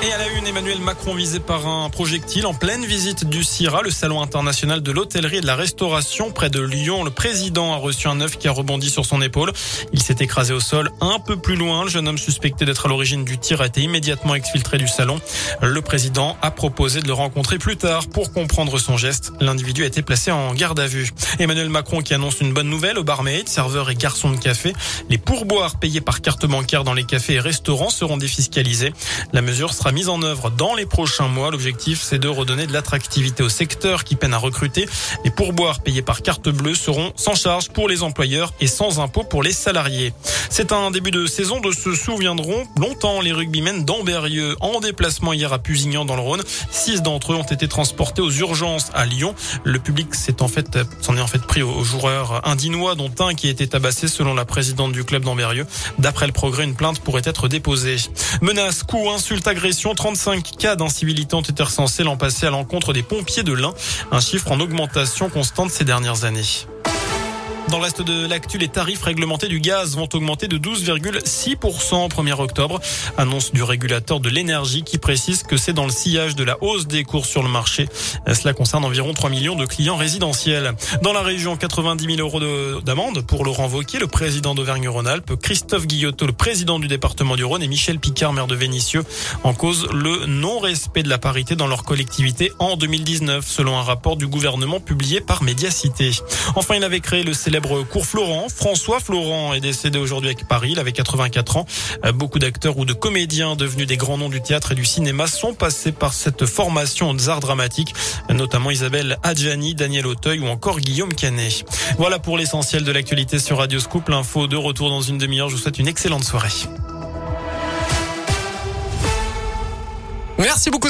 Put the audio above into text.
Et à la une, Emmanuel Macron visé par un projectile en pleine visite du CIRA, le salon international de l'hôtellerie et de la restauration près de Lyon. Le président a reçu un œuf qui a rebondi sur son épaule. Il s'est écrasé au sol un peu plus loin. Le jeune homme suspecté d'être à l'origine du tir a été immédiatement exfiltré du salon. Le président a proposé de le rencontrer plus tard pour comprendre son geste. L'individu a été placé en garde à vue. Emmanuel Macron qui annonce une bonne nouvelle aux barmaids, serveurs et garçons de café. Les pourboires payés par carte bancaire dans les cafés et restaurants seront défiscalisés. La mesure sera mise en œuvre dans les prochains mois. L'objectif, c'est de redonner de l'attractivité au secteur qui peine à recruter. Les pourboires payés par carte bleue seront sans charge pour les employeurs et sans impôt pour les salariés. C'est un début de saison de se souviendront longtemps les rugbymen d'Amberieux en déplacement hier à Pusignan dans le Rhône. Six d'entre eux ont été transportés aux urgences à Lyon. Le public s'en est en fait pris aux joueurs indinois dont un qui a été tabassé selon la présidente du club d'Amberieux. D'après le progrès, une plainte pourrait être déposée. Menaces, coups, insultes, agressions, 35 cas d'incivilité ont été recensés l'an passé à l'encontre des pompiers de l'Ain. Un chiffre en augmentation constante ces dernières années. Dans le reste de l'actu, les tarifs réglementés du gaz vont augmenter de 12,6% au 1er octobre. Annonce du régulateur de l'énergie qui précise que c'est dans le sillage de la hausse des cours sur le marché. Cela concerne environ 3 millions de clients résidentiels. Dans la région, 90 000 euros d'amende pour Laurent Vauquier, le président d'Auvergne-Rhône-Alpes, Christophe Guillotot, le président du département du Rhône et Michel Picard, maire de Vénissieux, en cause le non-respect de la parité dans leur collectivité en 2019, selon un rapport du gouvernement publié par Médiacité. Enfin, il avait créé le célèbre cours Florent. François Florent est décédé aujourd'hui à Paris. Il avait 84 ans. Euh, beaucoup d'acteurs ou de comédiens devenus des grands noms du théâtre et du cinéma sont passés par cette formation aux arts dramatiques, notamment Isabelle Adjani, Daniel Auteuil ou encore Guillaume Canet. Voilà pour l'essentiel de l'actualité sur Radio Scoop. L'info de retour dans une demi-heure. Je vous souhaite une excellente soirée. Merci beaucoup.